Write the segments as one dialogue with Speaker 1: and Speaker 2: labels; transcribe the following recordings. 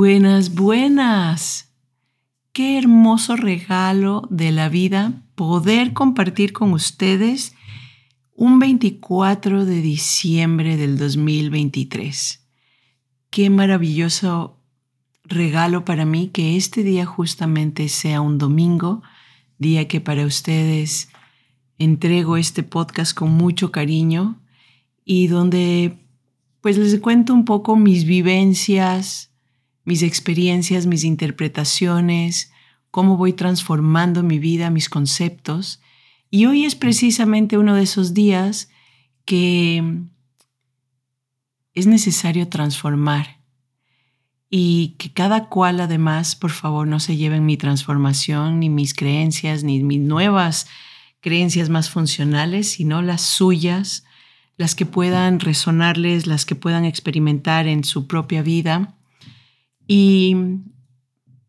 Speaker 1: Buenas, buenas. Qué hermoso regalo de la vida poder compartir con ustedes un 24 de diciembre del 2023. Qué maravilloso regalo para mí que este día justamente sea un domingo, día que para ustedes entrego este podcast con mucho cariño y donde pues les cuento un poco mis vivencias, mis experiencias, mis interpretaciones, cómo voy transformando mi vida, mis conceptos. Y hoy es precisamente uno de esos días que es necesario transformar y que cada cual además, por favor, no se lleven mi transformación, ni mis creencias, ni mis nuevas creencias más funcionales, sino las suyas, las que puedan resonarles, las que puedan experimentar en su propia vida y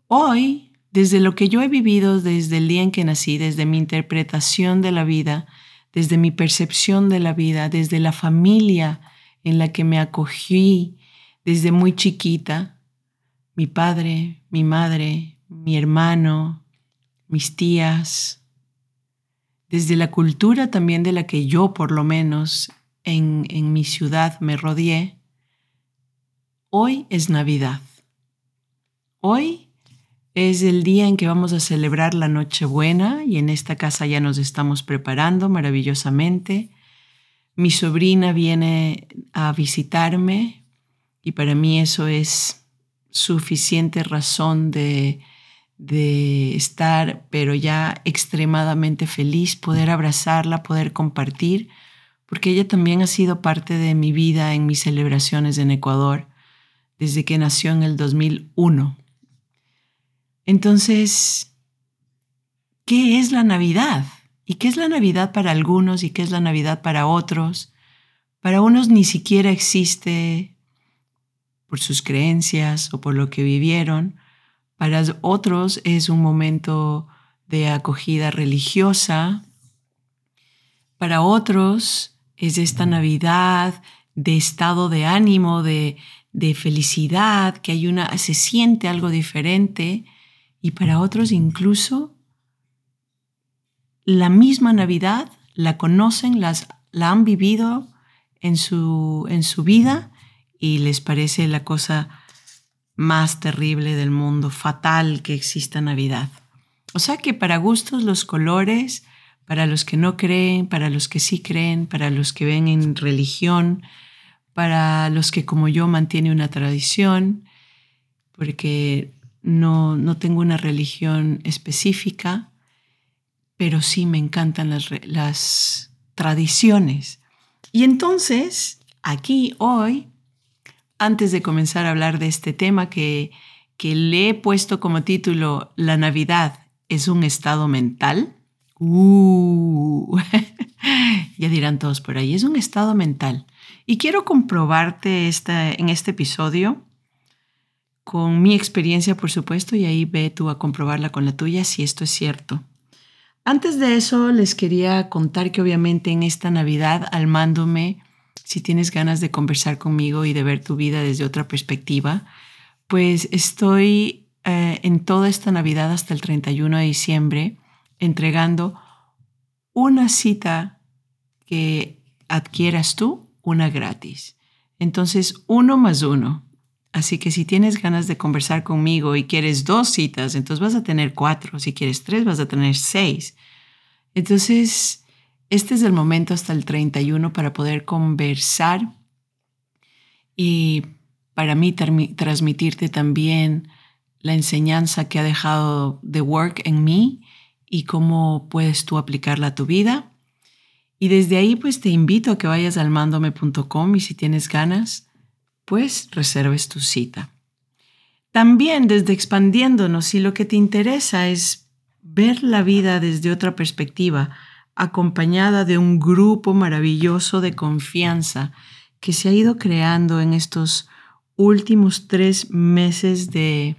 Speaker 1: hoy, desde lo que yo he vivido desde el día en que nací, desde mi interpretación de la vida, desde mi percepción de la vida, desde la familia en la que me acogí desde muy chiquita, mi padre, mi madre, mi hermano, mis tías, desde la cultura también de la que yo por lo menos en, en mi ciudad me rodeé, hoy es Navidad. Hoy es el día en que vamos a celebrar la Nochebuena y en esta casa ya nos estamos preparando maravillosamente. Mi sobrina viene a visitarme y para mí eso es suficiente razón de, de estar, pero ya extremadamente feliz, poder abrazarla, poder compartir, porque ella también ha sido parte de mi vida en mis celebraciones en Ecuador desde que nació en el 2001. Entonces, ¿qué es la Navidad? ¿Y qué es la Navidad para algunos y qué es la Navidad para otros? Para unos ni siquiera existe por sus creencias o por lo que vivieron. Para otros es un momento de acogida religiosa. Para otros es esta Navidad de estado de ánimo, de, de felicidad, que hay una, se siente algo diferente y para otros incluso la misma Navidad la conocen, las, la han vivido en su, en su vida y les parece la cosa más terrible del mundo, fatal que exista Navidad. O sea que para gustos los colores, para los que no creen, para los que sí creen, para los que ven en religión, para los que como yo mantiene una tradición, porque no, no tengo una religión específica, pero sí me encantan las, tradiciones. Y entonces, aquí hoy, antes de comenzar a hablar de este tema que, que le he puesto como título La Navidad es un estado mental, uh, ya dirán todos por ahí, es un estado mental. Y quiero comprobarte esta, en este episodio con mi experiencia, por supuesto, y ahí ve tú a comprobarla con la tuya si esto es cierto. Antes de eso, les quería contar que obviamente en esta Navidad, almándome, si tienes ganas de conversar conmigo y de ver tu vida desde otra perspectiva, pues estoy eh, en toda esta Navidad hasta el 31 de diciembre entregando una cita que adquieras tú, una gratis. Entonces, uno más uno. Así que si tienes ganas de conversar conmigo y quieres dos citas, entonces vas a tener cuatro. Si quieres tres, vas a tener seis. Entonces, este es el momento hasta el 31 para poder conversar y para mí transmitirte también la enseñanza que ha dejado The Work en mí y cómo puedes tú aplicarla a tu vida. Y desde ahí pues te invito a que vayas al mandome.com y si tienes ganas, pues reserves tu cita. También desde expandiéndonos, si lo que te interesa es ver la vida desde otra perspectiva, acompañada de un grupo maravilloso de confianza que se ha ido creando en estos últimos tres meses de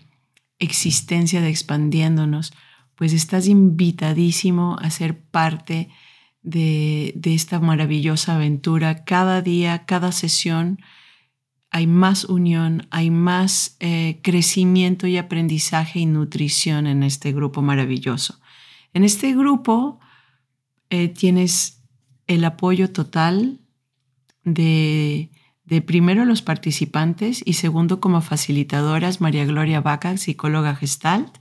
Speaker 1: existencia de expandiéndonos, pues estás invitadísimo a ser parte de, esta maravillosa aventura. Cada día, cada sesión, hay más unión, hay más eh, crecimiento y aprendizaje y nutrición en este grupo maravilloso. En este grupo eh, tienes el apoyo total de, de primero los participantes y segundo como facilitadoras María Gloria Vaca, psicóloga gestalt,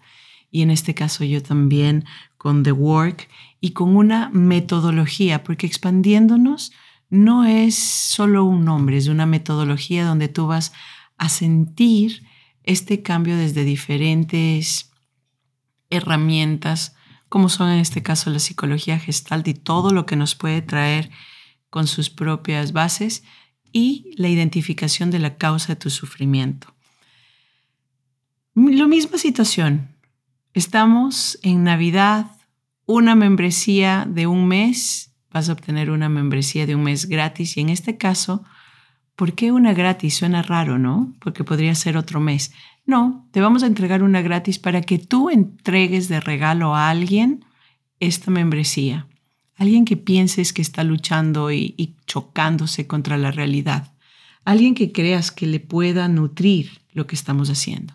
Speaker 1: y en este caso yo también con The Work y con una metodología, porque expandiéndonos no es solo un nombre, es una metodología donde tú vas a sentir este cambio desde diferentes herramientas como son en este caso la psicología gestalt y todo lo que nos puede traer con sus propias bases y la identificación de la causa de tu sufrimiento. La misma situación. Estamos en Navidad, una membresía de un mes, vas a obtener una membresía de un mes gratis y en este caso, ¿por qué una gratis? Suena raro, ¿no? Porque podría ser otro mes. No, te vamos a entregar una gratis para que tú entregues de regalo a alguien esta membresía. Alguien que pienses que está luchando y, chocándose contra la realidad. Alguien que creas que le pueda nutrir lo que estamos haciendo.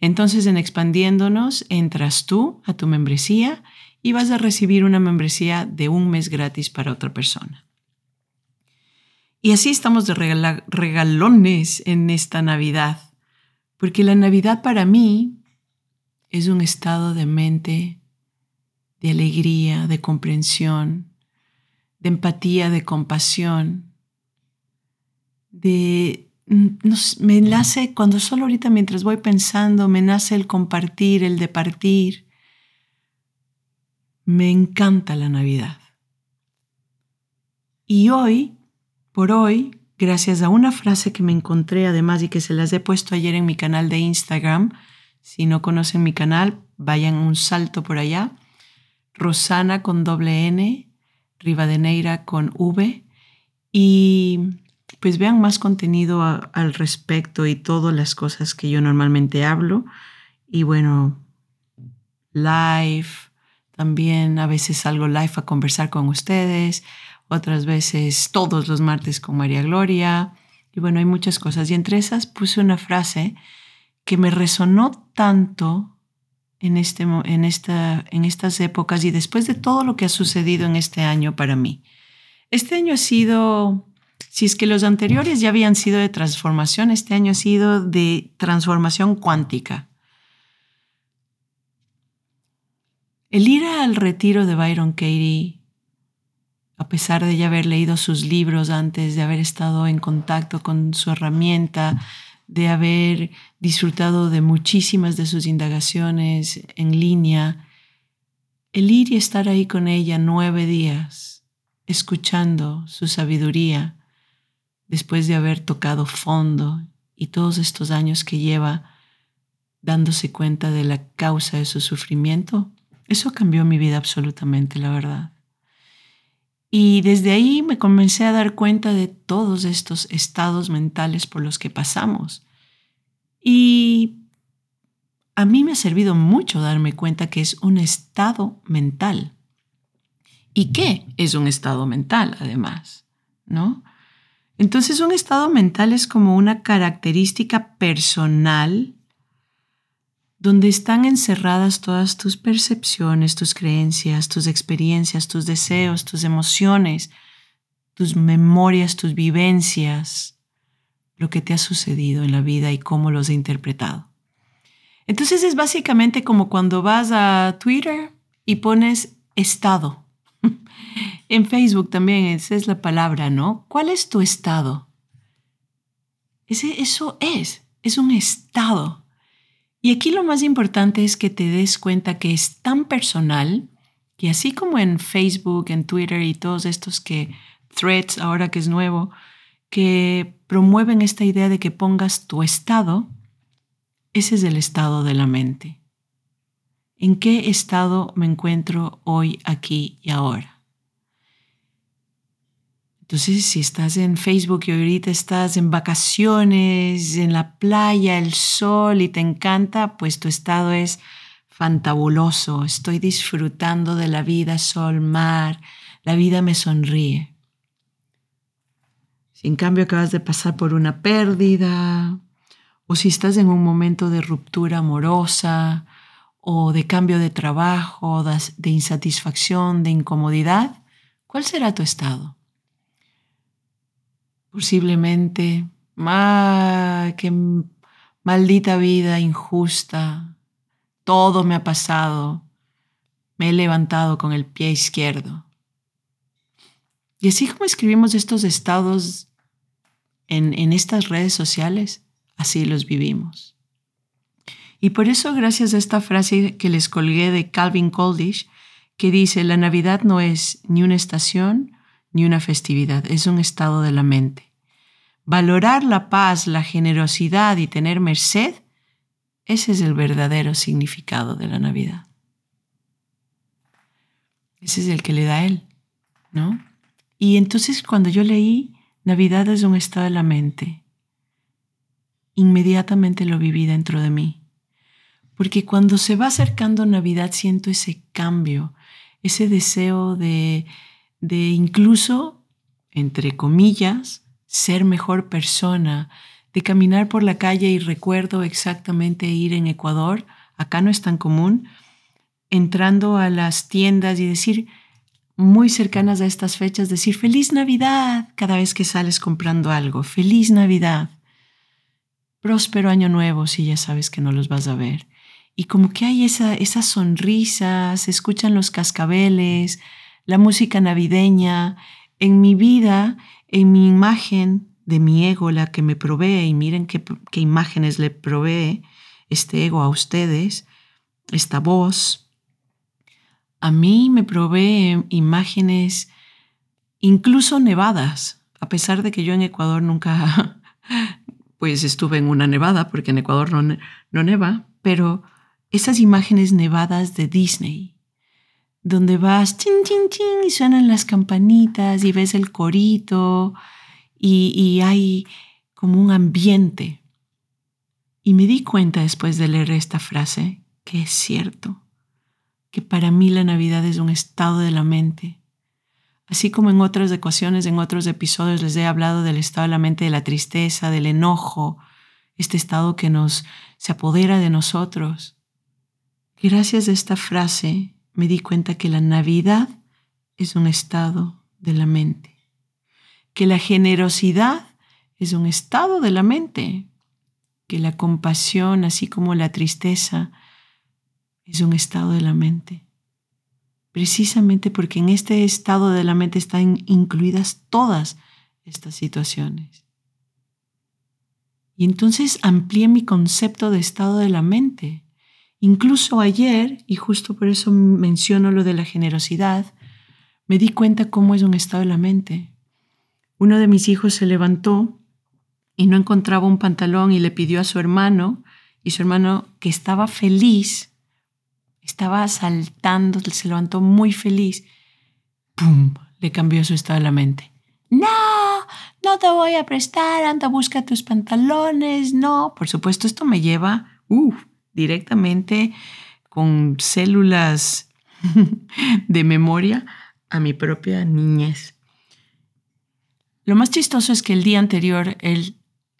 Speaker 1: Entonces, en expandiéndonos, entras tú a tu membresía y vas a recibir una membresía de un mes gratis para otra persona. Y así estamos de regalones en esta Navidad. Porque la Navidad para mí es un estado de mente, de alegría, de comprensión, de empatía, de compasión, de... me nace, cuando solo ahorita mientras voy pensando, me nace el compartir, el de partir. Me encanta la Navidad. Y hoy, por hoy, gracias a una frase que me encontré además y que se las he puesto ayer en mi canal de Instagram. Si no conocen mi canal, vayan un salto por allá. Rosana con doble N, Rivadeneira con V. Y pues vean más contenido al respecto y todas las cosas que yo normalmente hablo. Y bueno, live, también a veces salgo live a conversar con ustedes otras veces todos los martes con María Gloria. Y bueno, hay muchas cosas. Y entre esas puse una frase que me resonó tanto en, este, en, esta, en estas épocas y después de todo lo que ha sucedido en este año para mí. Este año ha sido, si es que los anteriores ya habían sido de transformación, este año ha sido de transformación cuántica. El ir al retiro de Byron Katie a pesar de ya haber leído sus libros antes, de haber estado en contacto con su herramienta, de haber disfrutado de muchísimas de sus indagaciones en línea, el ir y estar ahí con ella nueve días, escuchando su sabiduría, después de haber tocado fondo y todos estos años que lleva dándose cuenta de la causa de su sufrimiento, eso cambió mi vida absolutamente, la verdad. Y desde ahí me comencé a dar cuenta de todos estos estados mentales por los que pasamos. Y a mí me ha servido mucho darme cuenta que es un estado mental. ¿Y qué es un estado mental, además? ¿No? Entonces, un estado mental es como una característica personal donde están encerradas todas tus percepciones, tus creencias, tus experiencias, tus deseos, tus emociones, tus memorias, tus vivencias, lo que te ha sucedido en la vida y cómo los he interpretado. Entonces es básicamente como cuando vas a Twitter y pones estado. en Facebook también esa es la palabra, ¿no? ¿Cuál es tu estado? Ese, eso es, es un estado. Y aquí lo más importante es que te des cuenta que es tan personal que así como en Facebook, en Twitter y todos estos que threads ahora que es nuevo, que promueven esta idea de que pongas tu estado, Ese es el estado de la mente. ¿En qué estado me encuentro hoy, aquí y ahora? Entonces, si estás en Facebook y ahorita estás en vacaciones, en la playa, el sol y te encanta, pues tu estado es fantabuloso. Estoy disfrutando de la vida, sol, mar. La vida me sonríe. Si en cambio acabas de pasar por una pérdida, o si estás en un momento de ruptura amorosa, o de cambio de trabajo, de insatisfacción, de incomodidad, ¿cuál será tu estado? Posiblemente, ¡ah, qué maldita vida injusta! Todo me ha pasado. Me he levantado con el pie izquierdo. Y así como escribimos estos estados en, en estas redes sociales, así los vivimos. Y por eso, gracias a esta frase que les colgué de Calvin Coldish, que dice, la Navidad no es ni una estación, ni una festividad, es un estado de la mente. Valorar la paz, la generosidad y tener merced, ese es el verdadero significado de la Navidad. Ese es el que le da él, ¿no? Y entonces cuando yo leí Navidad es un estado de la mente, inmediatamente lo viví dentro de mí. Porque cuando se va acercando Navidad siento ese cambio, ese deseo de de incluso, entre comillas, ser mejor persona, de caminar por la calle y recuerdo exactamente ir en Ecuador, acá no es tan común, entrando a las tiendas y decir, muy cercanas a estas fechas, decir feliz Navidad cada vez que sales comprando algo, feliz Navidad, próspero año nuevo si ya sabes que no los vas a ver. Y como que hay esa, esas sonrisas, escuchan los cascabeles, la música navideña, en mi vida, en mi imagen de mi ego, la que me provee, y miren qué, imágenes le provee este ego a ustedes, esta voz. A mí me provee imágenes incluso nevadas, a pesar de que yo en Ecuador nunca, pues estuve en una nevada, porque en Ecuador no, no neva, pero esas imágenes nevadas de Disney, donde vas, chin, chin, chin, y suenan las campanitas y ves el corito y, y hay como un ambiente. Y me di cuenta después de leer esta frase que es cierto, que para mí la Navidad es un estado de la mente. Así como en otras ecuaciones, en otros episodios les he hablado del estado de la mente de la tristeza, del enojo, este estado que nos se apodera de nosotros. Gracias a esta frase me di cuenta que la Navidad es un estado de la mente, que la generosidad es un estado de la mente, que la compasión, así como la tristeza, es un estado de la mente. Precisamente porque en este estado de la mente están incluidas todas estas situaciones. Y entonces amplié mi concepto de estado de la mente Incluso ayer, y justo por eso menciono lo de la generosidad, me di cuenta cómo es un estado de la mente. Uno de mis hijos se levantó y no encontraba un pantalón y le pidió a su hermano, y su hermano, que estaba feliz, estaba saltando, se levantó muy feliz, ¡pum! le cambió su estado de la mente. No, no te voy a prestar, anda, busca tus pantalones, no. Por supuesto, esto me lleva, uff, directamente con células de memoria a mi propia niñez. Lo más chistoso es que el día anterior él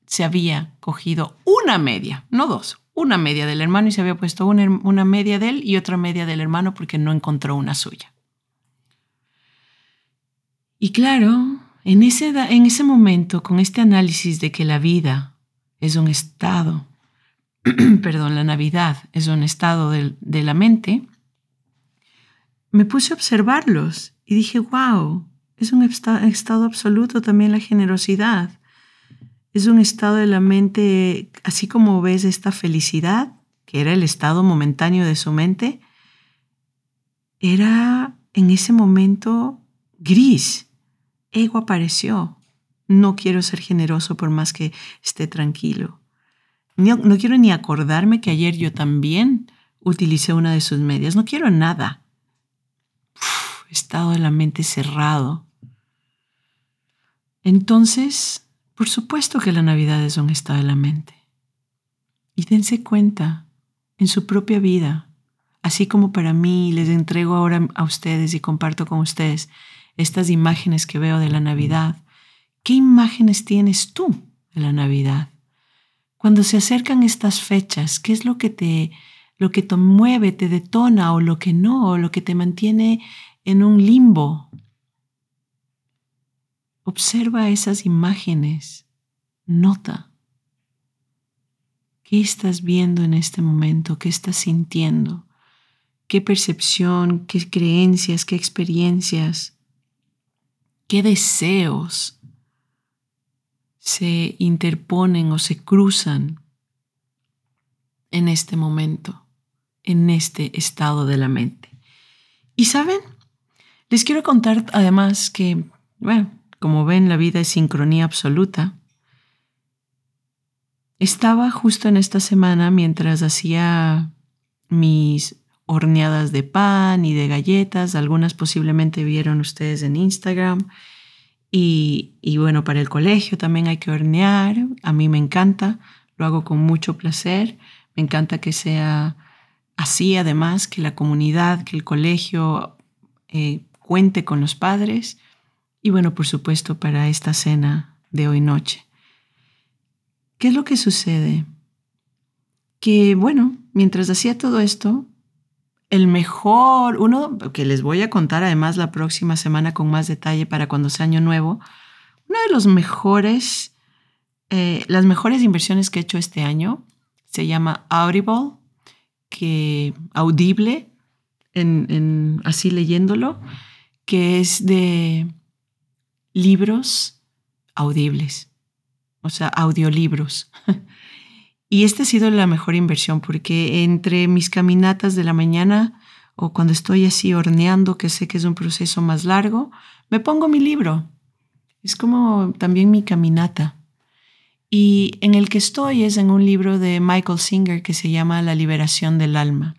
Speaker 1: se había cogido una media, no dos, una media del hermano y se había puesto una, una media de él y otra media del hermano porque no encontró una suya. Y claro, en ese, en ese momento, con este análisis de que la vida es un estado perdón, la Navidad es un estado de, la mente, me puse a observarlos y dije, wow, es un estado absoluto también la generosidad. Es un estado de la mente, así como ves esta felicidad, que era el estado momentáneo de su mente, era en ese momento gris. Ego apareció. No quiero ser generoso por más que esté tranquilo. No, quiero ni acordarme que ayer yo también utilicé una de sus medias. No quiero nada. estado de la mente cerrado. Entonces, por supuesto que la Navidad es un estado de la mente. Y dense cuenta en su propia vida, así como para mí les entrego ahora a ustedes y comparto con ustedes estas imágenes que veo de la Navidad. ¿Qué imágenes tienes tú de la Navidad? Cuando se acercan estas fechas, ¿qué es lo que te lo que te mueve, te detona o lo que no, o lo que te mantiene en un limbo? Observa esas imágenes, nota. ¿Qué estás viendo en este momento? ¿Qué estás sintiendo? ¿Qué percepción, qué creencias, qué experiencias, qué deseos se interponen o se cruzan en este momento, en este estado de la mente. Y saben, les quiero contar además que, bueno, como ven, la vida es sincronía absoluta. Estaba justo en esta semana mientras hacía mis horneadas de pan y de galletas, algunas posiblemente vieron ustedes en Instagram, y, bueno, para el colegio también hay que hornear. A mí me encanta, lo hago con mucho placer. Me encanta que sea así, además, que la comunidad, que el colegio eh, cuente con los padres. Y bueno, por supuesto, para esta cena de hoy noche. ¿Qué es lo que sucede? Que bueno, mientras hacía todo esto, el mejor, uno que les voy a contar además la próxima semana con más detalle para cuando sea año nuevo, uno de los mejores, eh, las mejores inversiones que he hecho este año se llama Audible, que audible, en, así leyéndolo, que es de libros audibles, o sea, audiolibros. Y esta ha sido la mejor inversión porque entre mis caminatas de la mañana o cuando estoy así horneando, que sé que es un proceso más largo, me pongo mi libro. Es como también mi caminata. Y en el que estoy es en un libro de Michael Singer que se llama La liberación del alma.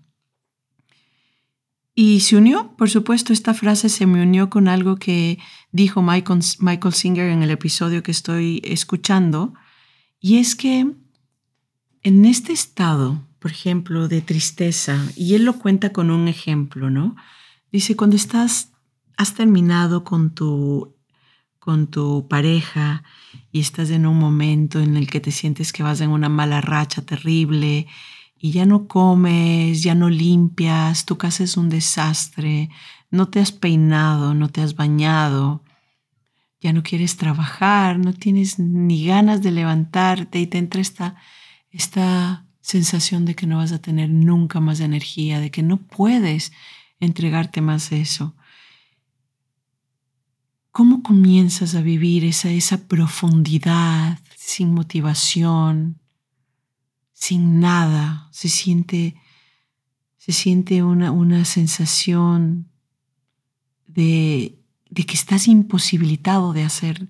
Speaker 1: Y se unió, por supuesto, esta frase se me unió con algo que dijo Michael, Michael Singer en el episodio que estoy escuchando, y es que en este estado, por ejemplo, de tristeza, y él lo cuenta con un ejemplo, ¿no? Dice, cuando estás, has terminado con tu, con tu pareja y estás en un momento en el que te sientes que vas en una mala racha terrible y ya no comes, ya no limpias, tu casa es un desastre, no te has peinado, no te has bañado, ya no quieres trabajar, no tienes ni ganas de levantarte y te entra esta esta sensación de que no vas a tener nunca más energía, de que no puedes entregarte más eso. ¿Cómo comienzas a vivir esa, esa profundidad sin motivación, sin nada? Se siente, se siente una, una sensación de, de que estás imposibilitado de hacer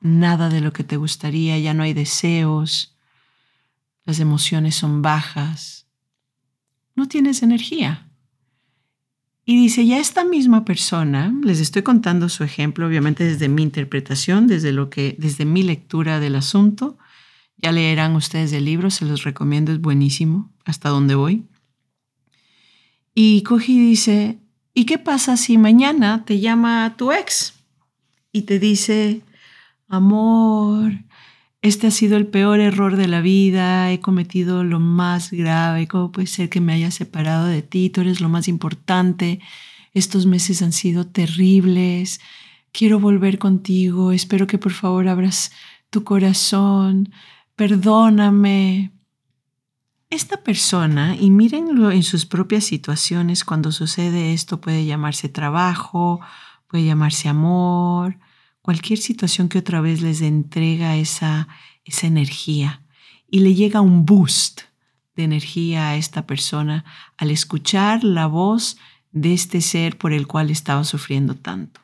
Speaker 1: nada de lo que te gustaría, ya no hay deseos, las emociones son bajas, no tienes energía. Y dice, ya esta misma persona, les estoy contando su ejemplo, obviamente desde mi interpretación, desde lo que, desde mi lectura del asunto. Ya leerán ustedes el libro, se los recomiendo, es buenísimo, hasta donde voy. Y y dice, ¿y qué pasa si mañana te llama tu ex y te dice, amor, este ha sido el peor error de la vida, he cometido lo más grave, ¿cómo puede ser que me haya separado de ti? Tú eres lo más importante, estos meses han sido terribles, quiero volver contigo, espero que por favor abras tu corazón, perdóname. Esta persona, y mírenlo en sus propias situaciones, cuando sucede esto puede llamarse trabajo, puede llamarse amor, cualquier situación que otra vez les entrega esa, esa energía y le llega un boost de energía a esta persona al escuchar la voz de este ser por el cual estaba sufriendo tanto.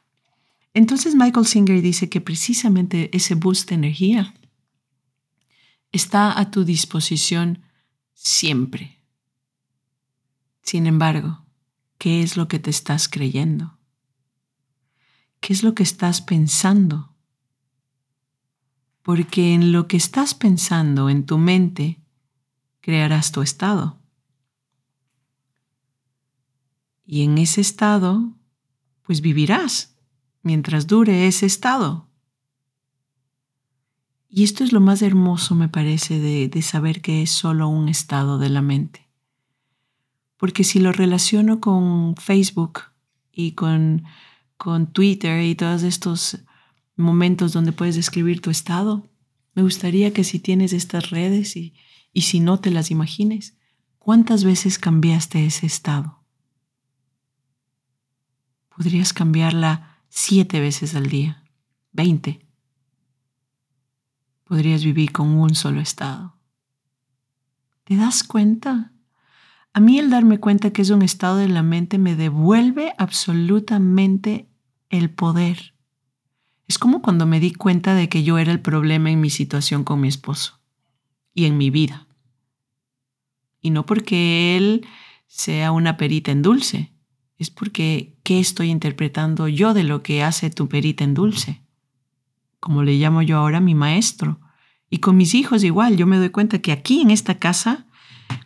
Speaker 1: Entonces Michael Singer dice que precisamente ese boost de energía está a tu disposición siempre. Sin embargo, ¿qué es lo que te estás creyendo? ¿Qué es lo que estás pensando? Porque en lo que estás pensando en tu mente, crearás tu estado. Y en ese estado, pues vivirás mientras dure ese estado. Y esto es lo más hermoso, me parece, de, saber que es solo un estado de la mente. Porque si lo relaciono con Facebook y con, con Twitter y todos estos momentos donde puedes describir tu estado, me gustaría que si tienes estas redes y, y si no te las imagines, ¿cuántas veces cambiaste ese estado? Podrías cambiarla siete veces al día, veinte podrías vivir con un solo estado. ¿Te das cuenta? A mí el darme cuenta que es un estado de la mente me devuelve absolutamente el poder. Es como cuando me di cuenta de que yo era el problema en mi situación con mi esposo y en mi vida. Y no porque él sea una perita en dulce, es porque ¿qué estoy interpretando yo de lo que hace tu perita en dulce? como le llamo yo ahora, mi maestro. Y con mis hijos igual, yo me doy cuenta que aquí en esta casa,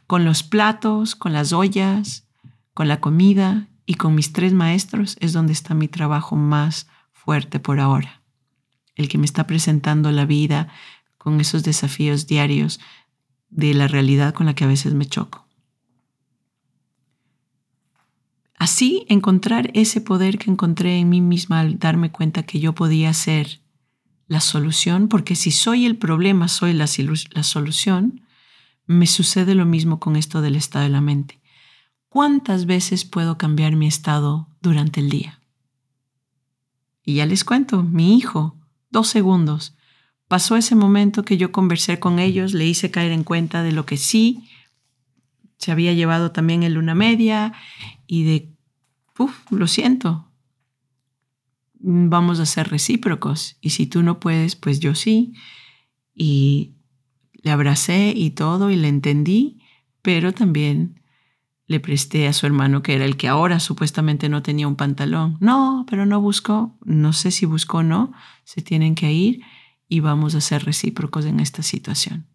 Speaker 1: con los platos, con las ollas, con la comida y con mis tres maestros, es donde está mi trabajo más fuerte por ahora. El que me está presentando la vida con esos desafíos diarios de la realidad con la que a veces me choco. Así encontrar ese poder que encontré en mí misma al darme cuenta que yo podía ser la solución, porque si soy el problema, soy la, la solución, me sucede lo mismo con esto del estado de la mente. ¿Cuántas veces puedo cambiar mi estado durante el día? Y ya les cuento, mi hijo, dos segundos, pasó ese momento que yo conversé con ellos, le hice caer en cuenta de lo que sí se había llevado también en luna media y de, uff, lo siento, vamos a ser recíprocos. Y si tú no puedes, pues yo sí. Y le abracé y todo y le entendí, pero también le presté a su hermano, que era el que ahora supuestamente no tenía un pantalón. No, pero no buscó, no sé si buscó o no, se tienen que ir y vamos a ser recíprocos en esta situación.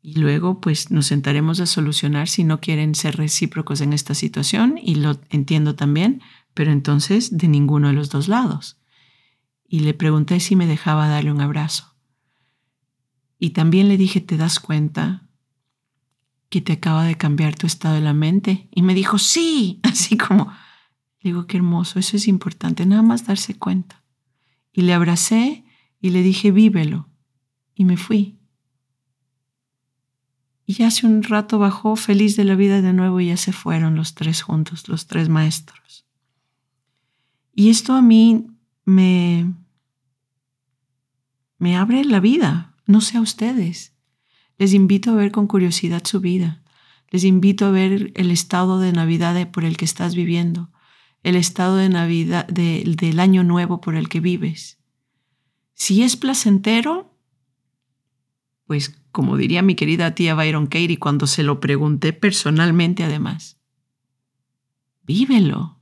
Speaker 1: Y luego pues nos sentaremos a solucionar si no quieren ser recíprocos en esta situación y lo entiendo también, pero entonces de ninguno de los dos lados. Y le pregunté si me dejaba darle un abrazo. Y también le dije, ¿te das cuenta que te acaba de cambiar tu estado de la mente? Y me dijo, sí, así como, digo, qué hermoso, eso es importante, nada más darse cuenta. Y le abracé y le dije, vívelo. Y me fui. Y hace un rato bajó feliz de la vida de nuevo y ya se fueron los tres juntos, los tres maestros. Y esto a mí me, me abre la vida, no sé a ustedes. Les invito a ver con curiosidad su vida. Les invito a ver el estado de Navidad por el que estás viviendo, el estado de Navidad del año nuevo por el que vives. Si es placentero, pues como diría mi querida tía Byron Katie cuando se lo pregunté personalmente además, vívelo.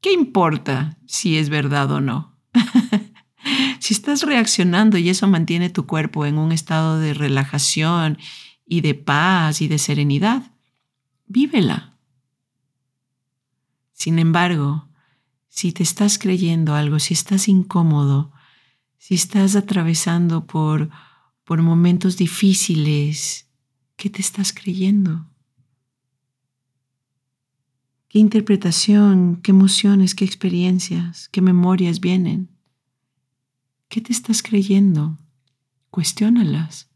Speaker 1: ¿Qué importa si es verdad o no? Si estás reaccionando y eso mantiene tu cuerpo en un estado de relajación y de paz y de serenidad, vívela. Sin embargo, si te estás creyendo algo, si estás incómodo, si estás atravesando por, por momentos difíciles, ¿qué te estás creyendo? ¿Qué interpretación, qué emociones, qué experiencias, qué memorias vienen? ¿Qué te estás creyendo? Cuestiónalas.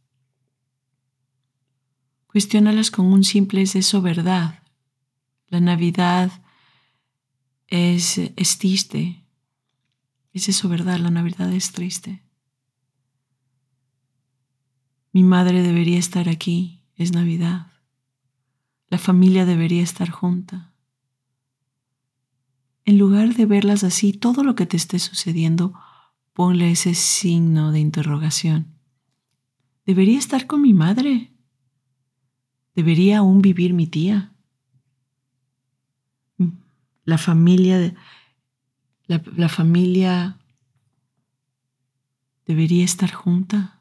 Speaker 1: Cuestiónalas con un simple ¿es eso verdad? La Navidad es, es triste. ¿Es eso verdad? La Navidad es triste. Mi madre debería estar aquí. Es Navidad. La familia debería estar junta en lugar de verlas así, todo lo que te esté sucediendo, ponle ese signo de interrogación. debería estar con mi madre. Debería aún vivir mi tía. La familia, la, la familia debería estar junta.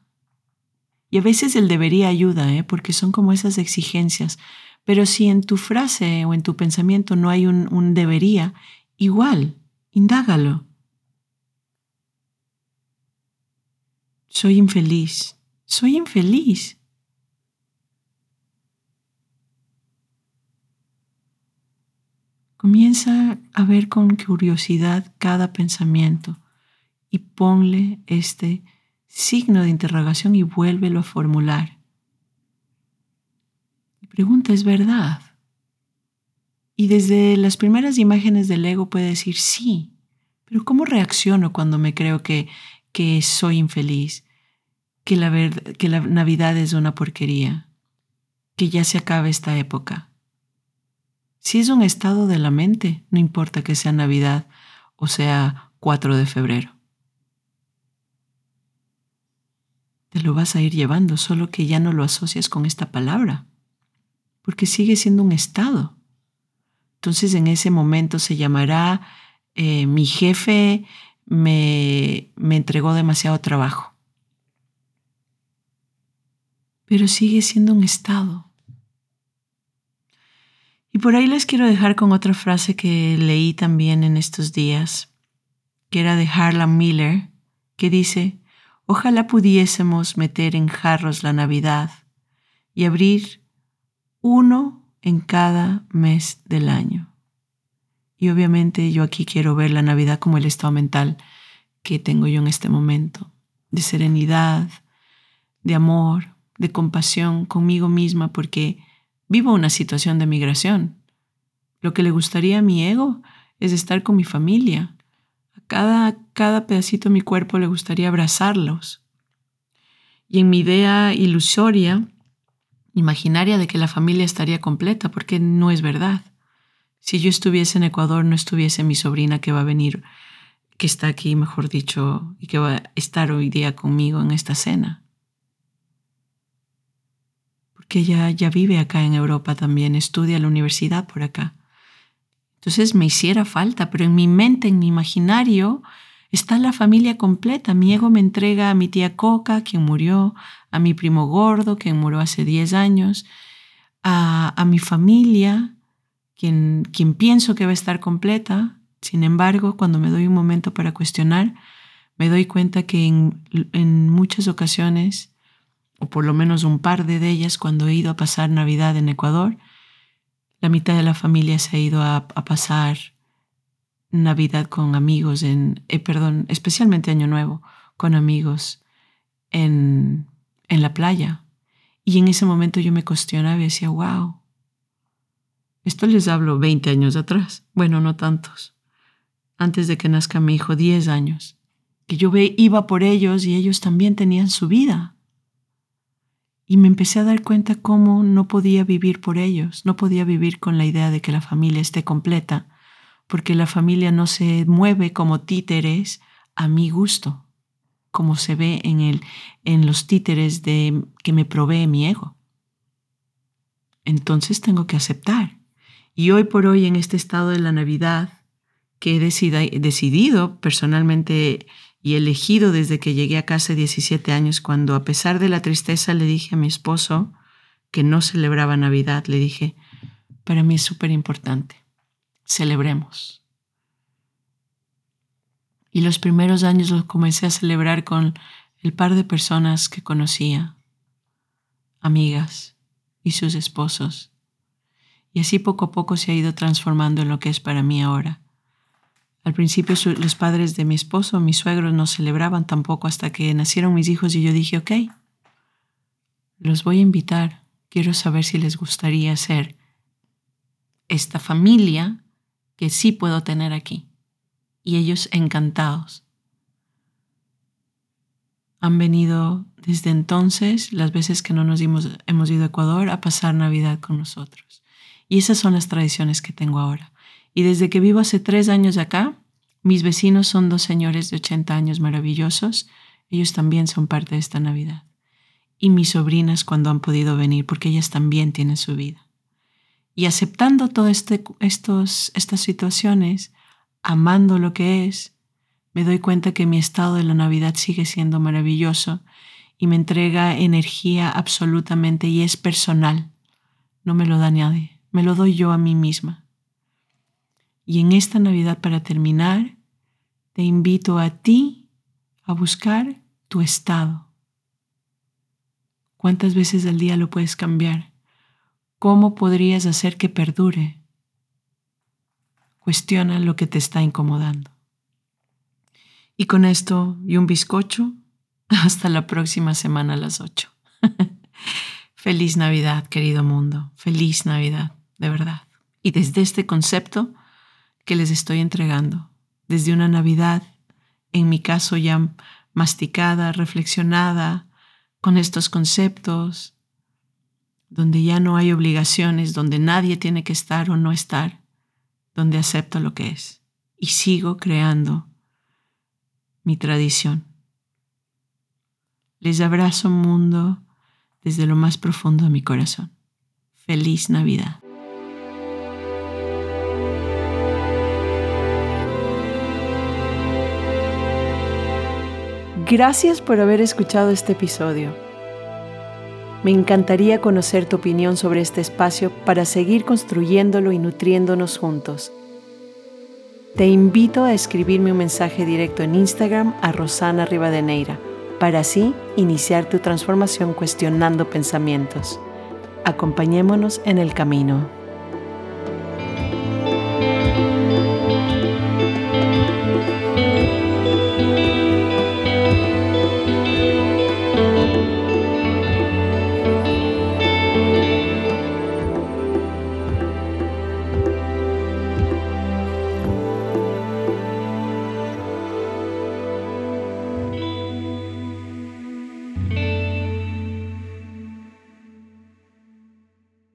Speaker 1: Y a veces el debería ayuda, ¿eh? porque son como esas exigencias. Pero si en tu frase o en tu pensamiento no hay un, un debería, igual, indágalo. Soy infeliz. Soy infeliz. Comienza a ver con curiosidad cada pensamiento y ponle este signo de interrogación y vuélvelo a formular. Mi pregunta es verdad. Y desde las primeras imágenes del ego puede decir sí, pero ¿cómo reacciono cuando me creo que, que soy infeliz? Que la, que la Navidad es una porquería, que ya se acabe esta época. Si es un estado de la mente, no importa que sea Navidad o sea 4 de febrero. te lo vas a ir llevando, solo que ya no lo asocias con esta palabra, porque sigue siendo un estado. Entonces en ese momento se llamará eh, mi jefe me, me entregó demasiado trabajo. Pero sigue siendo un estado. Y por ahí les quiero dejar con otra frase que leí también en estos días, que era de Harlan Miller, que dice, Ojalá pudiésemos meter en jarros la Navidad y abrir uno en cada mes del año. Y obviamente yo aquí quiero ver la Navidad como el estado mental que tengo yo en este momento, de serenidad, de amor, de compasión conmigo misma, porque vivo una situación de migración. Lo que le gustaría a mi ego es estar con mi familia, cada, cada pedacito de mi cuerpo le gustaría abrazarlos. Y en mi idea ilusoria, imaginaria de que la familia estaría completa, porque no es verdad. Si yo estuviese en Ecuador, no estuviese mi sobrina que va a venir, que está aquí, mejor dicho, y que va a estar hoy día conmigo en esta cena. Porque ella ya vive acá en Europa también, estudia en la universidad por acá. Entonces me hiciera falta, pero en mi mente, en mi imaginario, está la familia completa. Mi ego me entrega a mi tía Coca, quien murió, a mi primo gordo, quien murió hace 10 años, a, a mi familia, quien, pienso que va a estar completa. Sin embargo, cuando me doy un momento para cuestionar, me doy cuenta que en, en muchas ocasiones, o por lo menos un par de ellas, cuando he ido a pasar Navidad en Ecuador, la mitad de la familia se ha ido a, pasar Navidad con amigos en, eh, perdón, especialmente Año Nuevo, con amigos en, en la playa. Y en ese momento yo me cuestionaba y decía, wow, esto les hablo 20 años atrás. Bueno, no tantos. Antes de que nazca mi hijo, 10 años. Que yo iba por ellos y ellos también tenían su vida. Y me empecé a dar cuenta cómo no podía vivir por ellos, no podía vivir con la idea de que la familia esté completa, porque la familia no se mueve como títeres a mi gusto, como se ve en, el, en los títeres de, que me provee mi ego. Entonces tengo que aceptar. Y hoy por hoy, en este estado de la Navidad, que he decidido personalmente y elegido desde que llegué a casa 17 años, cuando a pesar de la tristeza le dije a mi esposo que no celebraba Navidad, le dije, para mí es súper importante, celebremos. Y los primeros años los comencé a celebrar con el par de personas que conocía, amigas y sus esposos. Y así poco a poco se ha ido transformando en lo que es para mí ahora al principio los padres de mi esposo, mis suegros, no celebraban tampoco hasta que nacieron mis hijos y yo dije, ok, los voy a invitar. Quiero saber si les gustaría ser esta familia que sí puedo tener aquí. Y ellos encantados. Han venido desde entonces, las veces que no nos hemos ido a Ecuador, a pasar Navidad con nosotros. Y esas son las tradiciones que tengo ahora. Y desde que vivo hace tres años acá, mis vecinos son dos señores de 80 años maravillosos. Ellos también son parte de esta Navidad. y mis sobrinas cuando han podido venir, porque ellas también tienen su vida. Y aceptando todas este, estas situaciones, amando lo que es, me doy cuenta que mi estado de la Navidad sigue siendo maravilloso y me entrega energía absolutamente y es personal. No me lo da nadie, me lo doy yo a mí misma. Y en esta Navidad, para terminar, te invito a ti a buscar tu estado. ¿Cuántas veces al día lo puedes cambiar? ¿Cómo podrías hacer que perdure? Cuestiona lo que te está incomodando. Y con esto y un bizcocho, hasta la próxima semana a las 8. Feliz Navidad, querido mundo. Feliz Navidad, de verdad. Y desde este concepto que les estoy entregando, desde una Navidad, en mi caso ya masticada, reflexionada, con estos conceptos, donde ya no hay obligaciones, donde nadie tiene que estar o no estar, donde acepto lo que es y sigo creando mi tradición. Les abrazo mundo desde lo más profundo de mi corazón. Feliz Navidad. Gracias por haber escuchado este episodio. Me encantaría conocer tu opinión sobre este espacio para seguir construyéndolo y nutriéndonos juntos. Te invito a escribirme un mensaje directo en Instagram a Rosana Rivadeneira para así iniciar tu transformación cuestionando pensamientos. Acompañémonos en el camino.